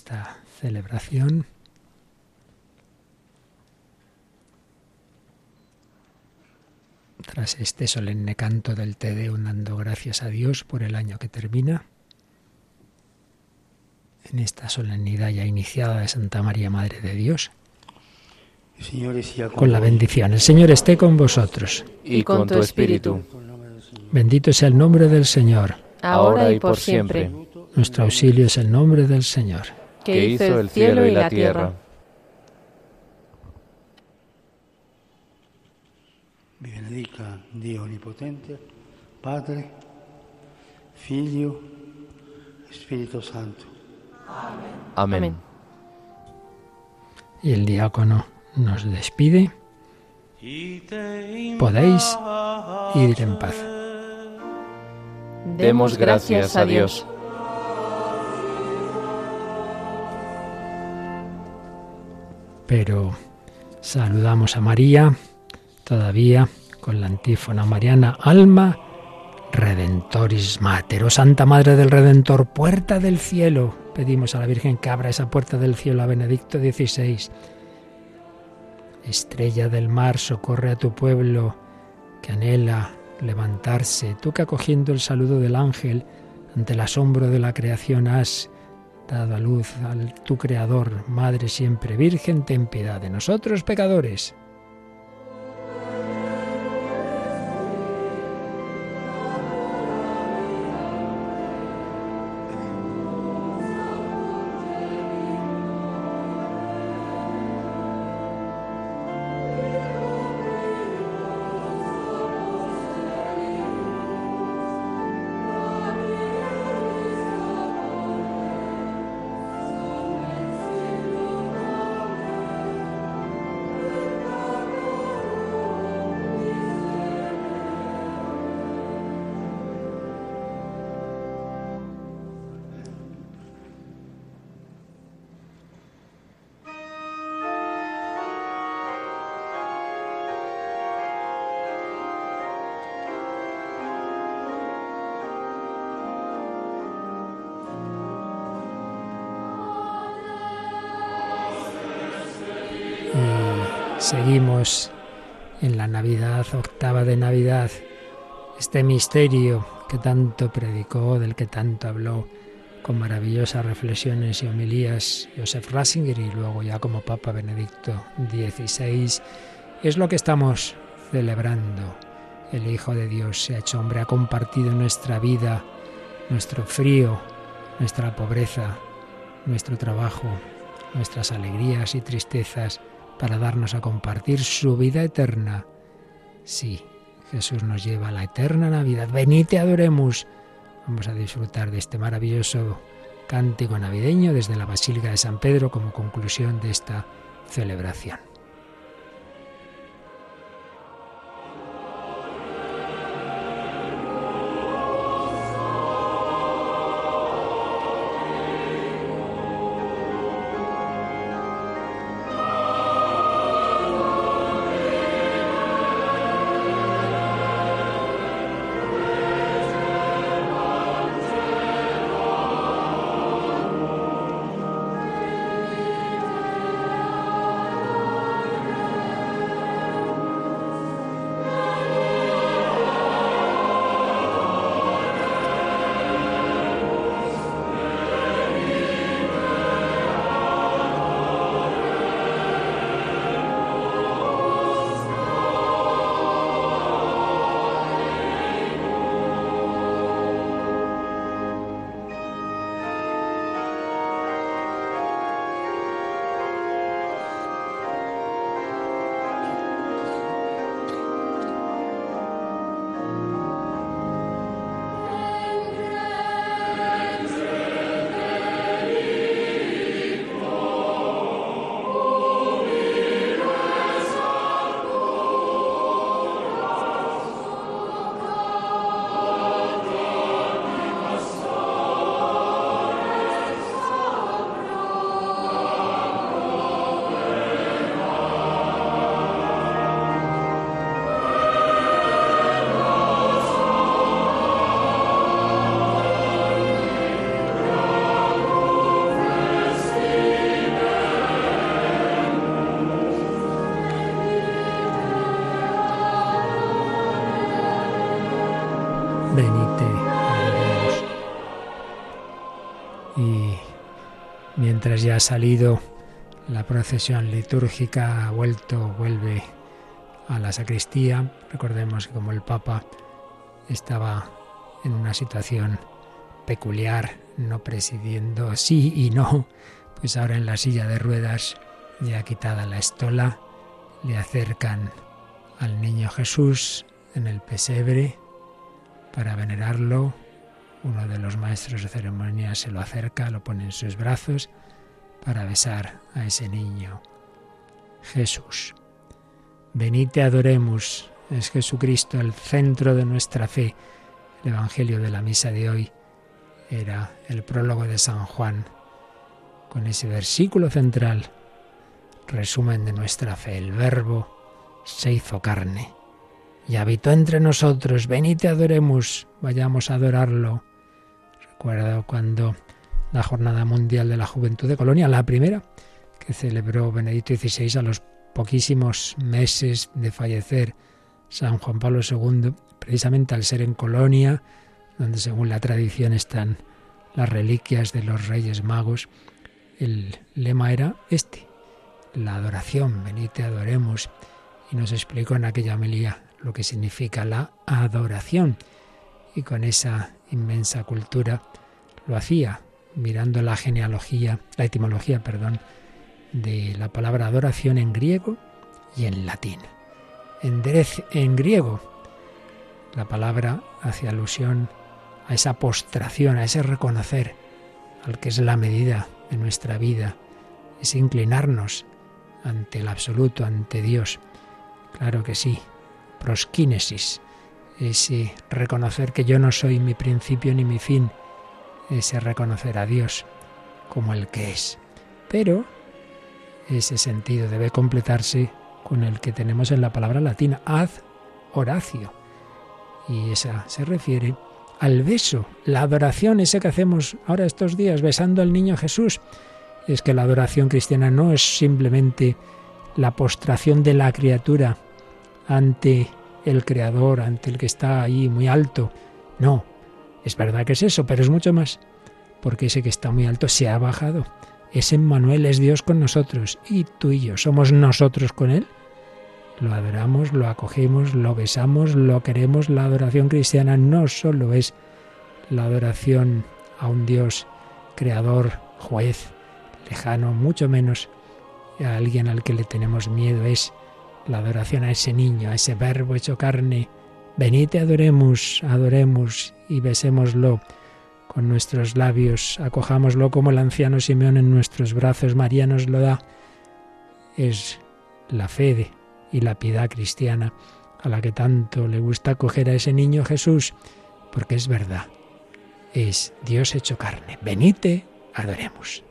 Esta celebración. Tras este solemne canto del Te Deum dando gracias a Dios por el año que termina, en esta solemnidad ya iniciada de Santa María Madre de Dios, con la bendición. El Señor esté con vosotros. Y con tu espíritu. Bendito sea el nombre del Señor. Ahora y por siempre. Nuestro auxilio es el nombre del Señor. Que hizo el cielo y la tierra. Vi benedica Dio Onnipotente, Padre, Figlio, Espíritu Santo. Amén. Amén. Y el diácono nos despide. Podéis ir en paz. Demos gracias a Dios. Pero saludamos a María todavía con la antífona mariana Alma Redentoris Mater, oh Santa Madre del Redentor, puerta del cielo. Pedimos a la Virgen que abra esa puerta del cielo a Benedicto XVI. Estrella del mar, socorre a tu pueblo que anhela levantarse. Tú que acogiendo el saludo del ángel ante el asombro de la creación has dado a luz al tu Creador, Madre siempre Virgen, ten piedad de nosotros pecadores. En la Navidad, octava de Navidad, este misterio que tanto predicó, del que tanto habló, con maravillosas reflexiones y homilías Joseph Ratzinger y luego ya como Papa Benedicto XVI, es lo que estamos celebrando. El Hijo de Dios se ha hecho hombre, ha compartido nuestra vida, nuestro frío, nuestra pobreza, nuestro trabajo, nuestras alegrías y tristezas, para darnos a compartir su vida eterna. Sí, Jesús nos lleva a la eterna Navidad. Venid y adoremos. Vamos a disfrutar de este maravilloso cántico navideño desde la Basílica de San Pedro como conclusión de esta celebración. Mientras ya ha salido la procesión litúrgica, ha vuelto, vuelve a la sacristía. Recordemos que como el Papa estaba en una situación peculiar, no presidiendo sí y no, pues ahora en la silla de ruedas, ya quitada la estola, le acercan al niño Jesús en el pesebre para venerarlo. Uno de los maestros de ceremonia se lo acerca, lo pone en sus brazos para besar a ese niño. Jesús. Venid adoremos. Es Jesucristo el centro de nuestra fe. El Evangelio de la misa de hoy era el prólogo de San Juan, con ese versículo central, resumen de nuestra fe. El Verbo se hizo carne y habitó entre nosotros. Venid adoremos, vayamos a adorarlo. Recuerdo cuando la Jornada Mundial de la Juventud de Colonia, la primera que celebró Benedicto XVI a los poquísimos meses de fallecer San Juan Pablo II, precisamente al ser en Colonia, donde según la tradición están las reliquias de los Reyes Magos, el lema era este, la adoración, venite adoremos, y nos explicó en aquella homilía lo que significa la adoración, y con esa inmensa cultura lo hacía mirando la genealogía, la etimología, perdón, de la palabra adoración en griego y en latín. En, en griego, la palabra hace alusión a esa postración, a ese reconocer al que es la medida de nuestra vida, es inclinarnos ante el absoluto, ante Dios. Claro que sí, prosquínesis, ese reconocer que yo no soy mi principio ni mi fin, ese reconocer a Dios como el que es. Pero ese sentido debe completarse con el que tenemos en la palabra latina, ad horacio. Y esa se refiere al beso, la adoración, ese que hacemos ahora estos días, besando al niño Jesús. Es que la adoración cristiana no es simplemente la postración de la criatura ante el Creador, ante el que está ahí muy alto. No, es verdad que es eso, pero es mucho más, porque ese que está muy alto se ha bajado. Ese Emmanuel es Dios con nosotros y tú y yo somos nosotros con Él. Lo adoramos, lo acogemos, lo besamos, lo queremos. La adoración cristiana no solo es la adoración a un Dios creador, juez, lejano, mucho menos a alguien al que le tenemos miedo es la adoración a ese niño, a ese verbo hecho carne. Venid adoremos, adoremos y besémoslo con nuestros labios, acojámoslo como el anciano Simeón en nuestros brazos, María nos lo da. Es la fe y la piedad cristiana a la que tanto le gusta acoger a ese niño Jesús, porque es verdad, es Dios hecho carne. Venite, adoremos.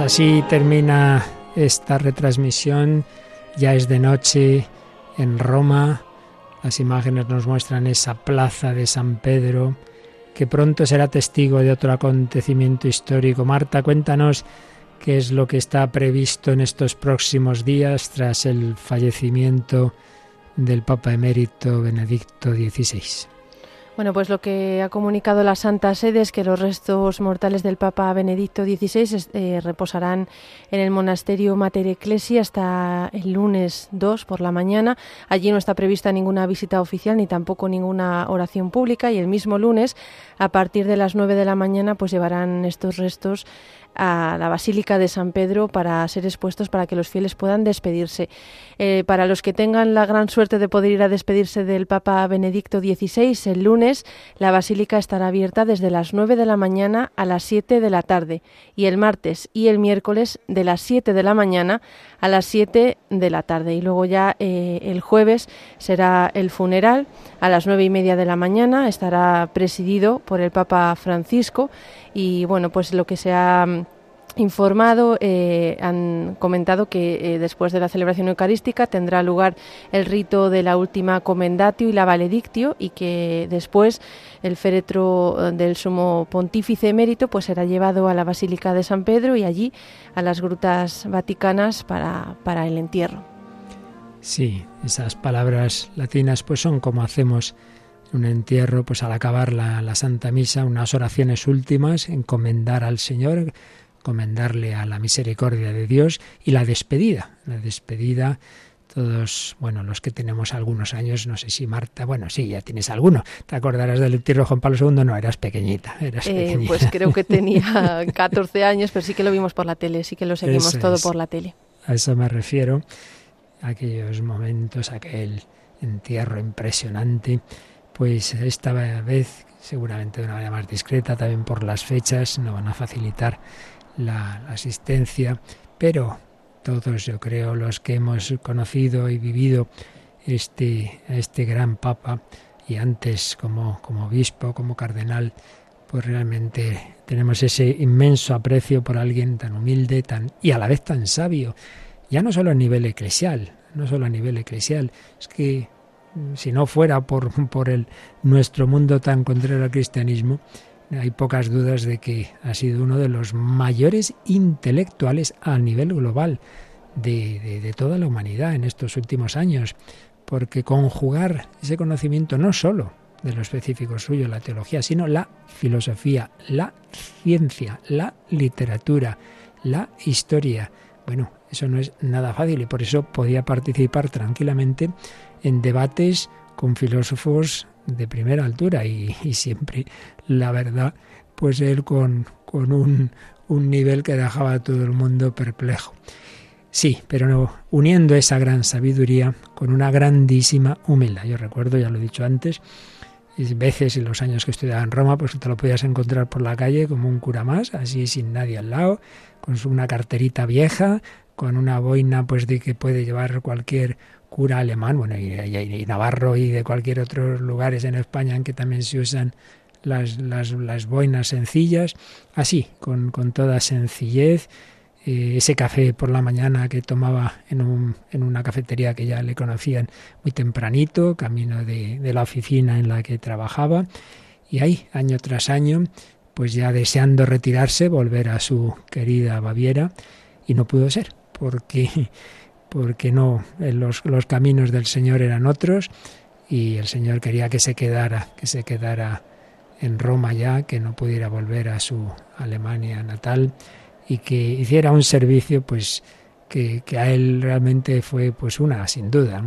Así termina esta retransmisión. Ya es de noche en Roma. Las imágenes nos muestran esa plaza de San Pedro, que pronto será testigo de otro acontecimiento histórico. Marta, cuéntanos qué es lo que está previsto en estos próximos días tras el fallecimiento del Papa emérito Benedicto XVI. Bueno, pues lo que ha comunicado la Santa Sede es que los restos mortales del Papa Benedicto XVI eh, reposarán en el monasterio Mater Ecclesia hasta el lunes 2 por la mañana. Allí no está prevista ninguna visita oficial ni tampoco ninguna oración pública y el mismo lunes, a partir de las 9 de la mañana, pues llevarán estos restos a la Basílica de San Pedro para ser expuestos para que los fieles puedan despedirse. Eh, para los que tengan la gran suerte de poder ir a despedirse del Papa Benedicto XVI, el lunes la Basílica estará abierta desde las 9 de la mañana a las 7 de la tarde y el martes y el miércoles de las 7 de la mañana a las 7 de la tarde. Y luego ya eh, el jueves será el funeral a las 9 y media de la mañana. Estará presidido por el Papa Francisco y bueno, pues lo que se ha mm, informado, eh, han comentado que eh, después de la celebración eucarística tendrá lugar el rito de la última comendatio y la valedictio y que después el féretro eh, del sumo pontífice emérito pues será llevado a la Basílica de San Pedro y allí a las grutas vaticanas para, para el entierro. Sí, esas palabras latinas pues son como hacemos un entierro, pues al acabar la, la, Santa Misa, unas oraciones últimas, encomendar al Señor, encomendarle a la misericordia de Dios y la despedida, la despedida. Todos, bueno, los que tenemos algunos años, no sé si Marta, bueno, sí, ya tienes alguno. ¿Te acordarás del entierro Juan Pablo II? No, eras pequeñita, eras eh, pequeñita. Pues creo que tenía 14 años, pero sí que lo vimos por la tele, sí que lo seguimos eso todo es. por la tele. A eso me refiero, aquellos momentos, aquel entierro impresionante pues esta vez seguramente de una manera más discreta, también por las fechas, no van a facilitar la, asistencia, pero todos yo creo los que hemos conocido y vivido este, este gran papa y antes como, como obispo, como cardenal, pues realmente tenemos ese inmenso aprecio por alguien tan humilde tan, y a la vez tan sabio, ya no solo a nivel eclesial, no solo a nivel eclesial, es que si no fuera por, por el, nuestro mundo tan contrario al cristianismo, hay pocas dudas de que ha sido uno de los mayores intelectuales a nivel global de, de, toda la humanidad en estos últimos años, porque conjugar ese conocimiento no solo de lo específico suyo, la teología, sino la filosofía, la ciencia, la literatura, la historia. Bueno, eso no es nada fácil y por eso podía participar tranquilamente en debates con filósofos de primera altura y, siempre, la verdad, pues él con, con un, un, nivel que dejaba a todo el mundo perplejo. Sí, pero no, uniendo esa gran sabiduría con una grandísima humildad. Yo recuerdo, ya lo he dicho antes, veces en los años que estudiaba en Roma, pues te lo podías encontrar por la calle como un cura más, así sin nadie al lado, con una carterita vieja, con una boina pues de que puede llevar cualquier cura alemán, bueno, y, navarro y de cualquier otro lugares en España en que también se usan las, las, las boinas sencillas, así, con, con toda sencillez, eh, ese café por la mañana que tomaba en, un, en, una cafetería que ya le conocían muy tempranito, camino de, de, la oficina en la que trabajaba, y ahí, año tras año, pues ya deseando retirarse, volver a su querida Baviera, y no pudo ser, porque, porque no, eh, los, los caminos del Señor eran otros, y el Señor quería que se quedara, que se quedara en Roma ya, que no pudiera volver a su Alemania natal y que hiciera un servicio pues que, a él realmente fue pues una, sin duda,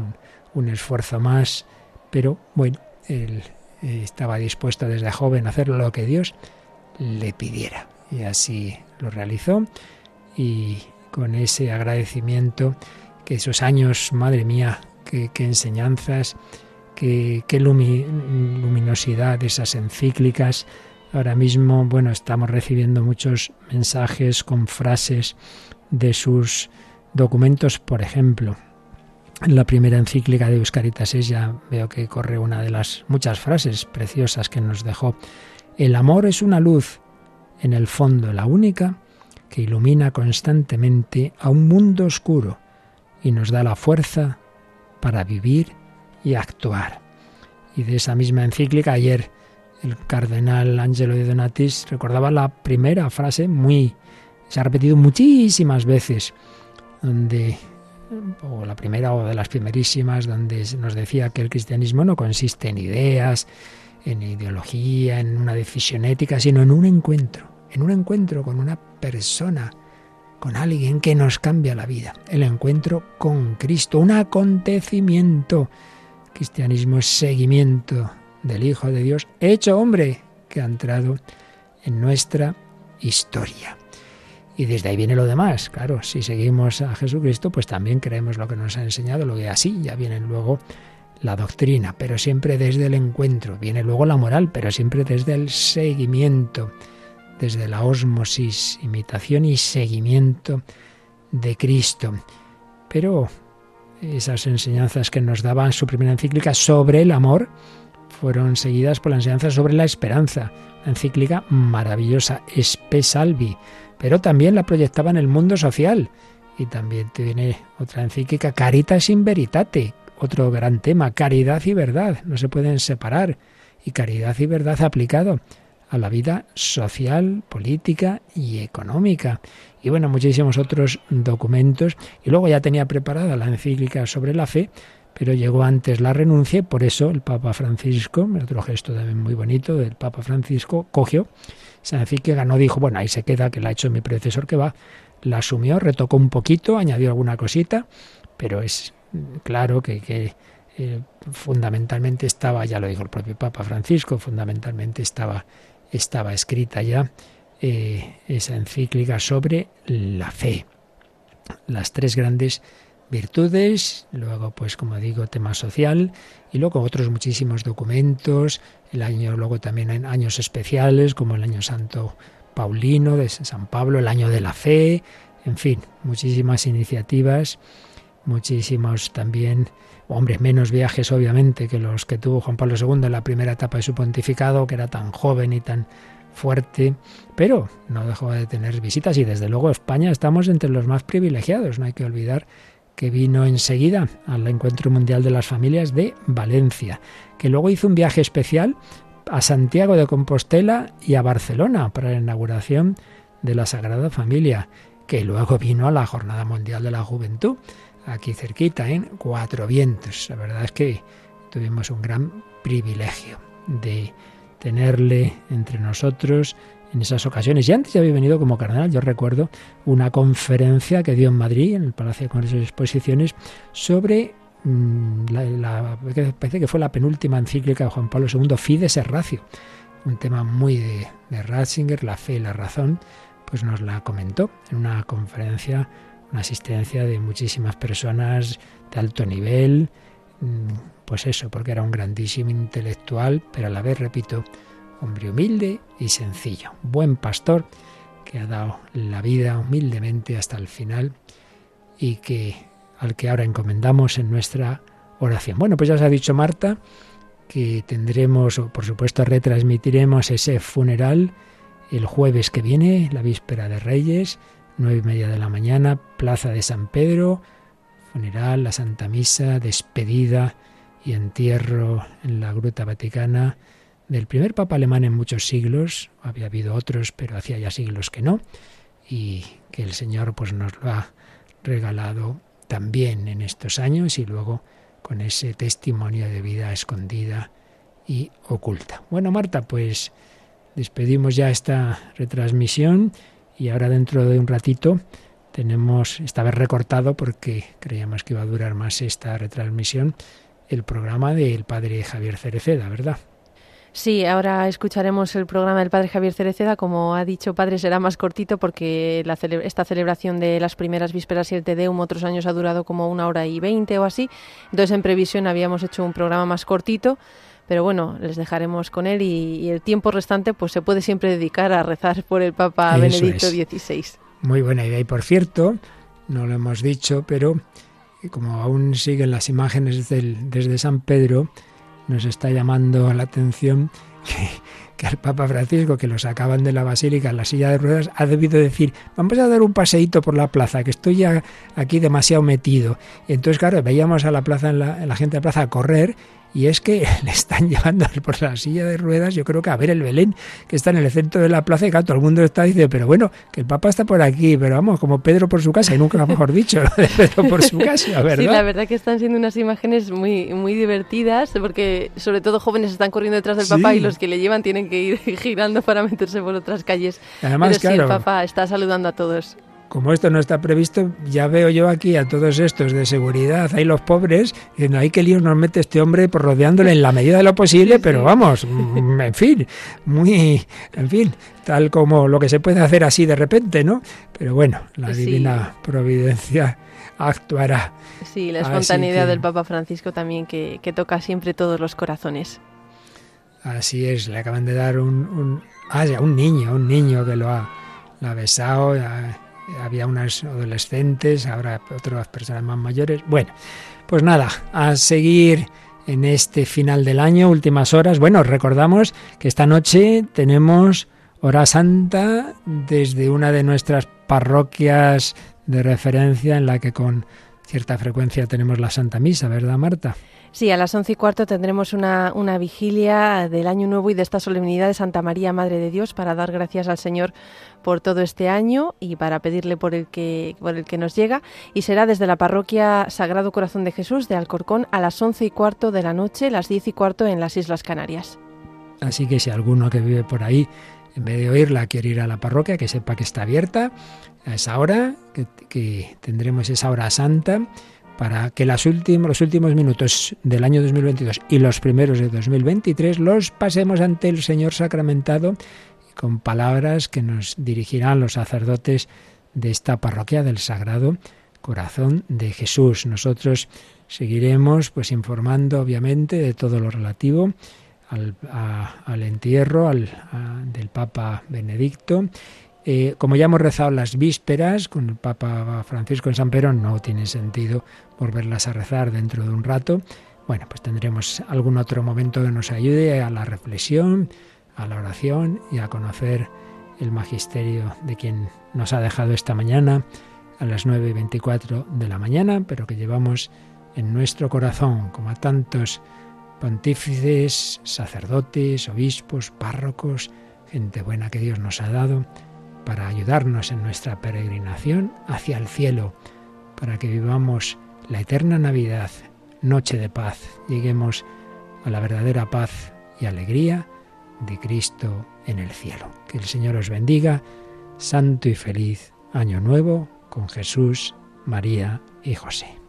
un, esfuerzo más, pero bueno, él eh, estaba dispuesto desde joven a hacer lo que Dios le pidiera. Y así lo realizó y con ese agradecimiento que esos años, madre mía, qué, enseñanzas, qué, qué luminosidad esas encíclicas, Ahora mismo, bueno, estamos recibiendo muchos mensajes con frases de sus documentos, por ejemplo. En la primera encíclica de Euscaritas ya veo que corre una de las muchas frases preciosas que nos dejó. El amor es una luz, en el fondo la única, que ilumina constantemente a un mundo oscuro y nos da la fuerza para vivir y actuar. Y de esa misma encíclica ayer el cardenal Angelo de Donatis recordaba la primera frase muy se ha repetido muchísimas veces donde o la primera o de las primerísimas donde nos decía que el cristianismo no consiste en ideas, en ideología, en una decisión ética, sino en un encuentro, en un encuentro con una persona, con alguien que nos cambia la vida, el encuentro con Cristo, un acontecimiento. Cristianismo es seguimiento del Hijo de Dios hecho hombre que ha entrado en nuestra historia. Y desde ahí viene lo demás. Claro, si seguimos a Jesucristo, pues también creemos lo que nos ha enseñado, lo que así ya viene luego la doctrina, pero siempre desde el encuentro. Viene luego la moral, pero siempre desde el seguimiento, desde la ósmosis, imitación y seguimiento de Cristo. Pero esas enseñanzas que nos daban su primera encíclica sobre el amor, fueron seguidas por la enseñanza sobre la esperanza, la encíclica maravillosa, Espe Salvi, pero también la proyectaba en el mundo social. Y también tiene otra encíclica, Caritas in Veritate, otro gran tema, caridad y verdad, no se pueden separar. Y caridad y verdad aplicado a la vida social, política y económica. Y bueno, muchísimos otros documentos. Y luego ya tenía preparada la encíclica sobre la fe, pero llegó antes la renuncia por eso el Papa Francisco, otro gesto también muy bonito del Papa Francisco, cogió esa encíclica, no dijo, bueno, ahí se queda, que la ha hecho mi predecesor que va, la asumió, retocó un poquito, añadió alguna cosita, pero es claro que, eh, fundamentalmente estaba, ya lo dijo el propio Papa Francisco, fundamentalmente estaba, estaba escrita ya eh, esa encíclica sobre la fe, las tres grandes virtudes, luego pues como digo tema social y luego otros muchísimos documentos, el año luego también en años especiales como el año santo paulino de San Pablo, el año de la fe, en fin, muchísimas iniciativas, muchísimos también hombres menos viajes obviamente que los que tuvo Juan Pablo II en la primera etapa de su pontificado, que era tan joven y tan fuerte, pero no dejó de tener visitas y desde luego España estamos entre los más privilegiados, no hay que olvidar que vino enseguida al Encuentro Mundial de las Familias de Valencia, que luego hizo un viaje especial a Santiago de Compostela y a Barcelona para la inauguración de la Sagrada Familia, que luego vino a la Jornada Mundial de la Juventud, aquí cerquita, en Cuatro Vientos. La verdad es que tuvimos un gran privilegio de tenerle entre nosotros en esas ocasiones. Y antes ya había venido como cardenal, yo recuerdo una conferencia que dio en Madrid, en el Palacio de Congresos y Exposiciones, sobre mm, la, parece que fue la penúltima encíclica de Juan Pablo II, Fides et Ratio, un tema muy de Ratzinger, la fe y la razón, pues nos la comentó en una conferencia, una asistencia de muchísimas personas de alto nivel, mm, pues eso, porque era un grandísimo intelectual, pero a la vez, repito, hombre humilde y sencillo, buen pastor que ha dado la vida humildemente hasta el final y que al que ahora encomendamos en nuestra oración. Bueno, pues ya os ha dicho Marta que tendremos, o por supuesto retransmitiremos ese funeral el jueves que viene, la víspera de Reyes, nueve y media de la mañana, Plaza de San Pedro, funeral, la Santa Misa, despedida y entierro en la Gruta Vaticana del primer Papa alemán en muchos siglos, había habido otros, pero hacía ya siglos que no, y que el Señor pues nos lo ha regalado también en estos años y luego con ese testimonio de vida escondida y oculta. Bueno, Marta, pues despedimos ya esta retransmisión y ahora dentro de un ratito tenemos, esta vez recortado porque creíamos que iba a durar más esta retransmisión, el programa del padre Javier Cereceda, ¿verdad? Sí, ahora escucharemos el programa del Padre Javier Cereceda. Como ha dicho Padre, será más cortito porque esta celebración de las primeras vísperas y el Tedeum otros años ha durado como una hora y veinte o así. Entonces, en previsión habíamos hecho un programa más cortito. Pero bueno, les dejaremos con él y, el tiempo restante pues se puede siempre dedicar a rezar por el Papa Benedicto XVI. Muy buena idea. Y por cierto, no lo hemos dicho, pero como aún siguen las imágenes del, desde San Pedro, nos está llamando la atención que, que al Papa Francisco, que lo sacaban de la basílica en la silla de ruedas, ha debido decir, vamos a dar un paseíto por la plaza, que estoy ya aquí demasiado metido. Y entonces, claro, veíamos a la plaza, en la, en la gente de la plaza a correr y es que le están llevando por la silla de ruedas, yo creo que a ver el Belén, que está en el centro de la plaza, y claro, todo el mundo está diciendo, pero bueno, que el Papa está por aquí, pero vamos, como Pedro por su casa, y nunca mejor dicho, Pedro por su casa, ¿verdad? Sí, la verdad que están siendo unas imágenes muy, muy divertidas, porque sobre todo jóvenes están corriendo detrás del Papa y los que le llevan tienen que ir girando para meterse por otras calles. Además, pero sí, el Papa está saludando a todos como esto no está previsto, ya veo yo aquí a todos estos de seguridad, hay los pobres, diciendo, hay que líos nos mete este hombre por rodeándole en la medida de lo posible, pero vamos, mm, en fin, muy, en fin, tal como lo que se puede hacer así de repente, ¿no? Pero bueno, la divina providencia actuará. Sí, la espontaneidad del Papa Francisco también que, toca siempre todos los corazones. Así es, le acaban de dar un, un, ah, un niño, un niño que lo ha, lo ha besado, había unas adolescentes, ahora otras personas más mayores. Bueno, pues nada, a seguir en este final del año, últimas horas. Bueno, recordamos que esta noche tenemos hora santa desde una de nuestras parroquias de referencia en la que con cierta frecuencia tenemos la Santa Misa, ¿verdad, Marta? Sí, a las once y cuarto tendremos una, una, vigilia del Año Nuevo y de esta solemnidad de Santa María, Madre de Dios, para dar gracias al Señor por todo este año y para pedirle por el que, por el que nos llega. Y será desde la parroquia Sagrado Corazón de Jesús de Alcorcón a las once y cuarto de la noche, las diez y cuarto en las Islas Canarias. Así que si alguno que vive por ahí, en vez de oírla, quiere ir a la parroquia, que sepa que está abierta a esa hora, que, que tendremos esa hora santa para que los últimos minutos del año 2022 y los primeros de 2023 los pasemos ante el Señor sacramentado con palabras que nos dirigirán los sacerdotes de esta parroquia del Sagrado Corazón de Jesús. Nosotros seguiremos pues informando obviamente de todo lo relativo al, entierro del Papa Benedicto eh, como ya hemos rezado las vísperas con el Papa Francisco en San Pedro, no tiene sentido volverlas a rezar dentro de un rato. Bueno, pues tendremos algún otro momento que nos ayude a la reflexión, a la oración y a conocer el magisterio de quien nos ha dejado esta mañana a las 9 y 24 de la mañana, pero que llevamos en nuestro corazón, como a tantos pontífices, sacerdotes, obispos, párrocos, gente buena que Dios nos ha dado para ayudarnos en nuestra peregrinación hacia el cielo, para que vivamos la eterna Navidad, noche de paz, lleguemos a la verdadera paz y alegría de Cristo en el cielo. Que el Señor os bendiga, santo y feliz año nuevo con Jesús, María y José.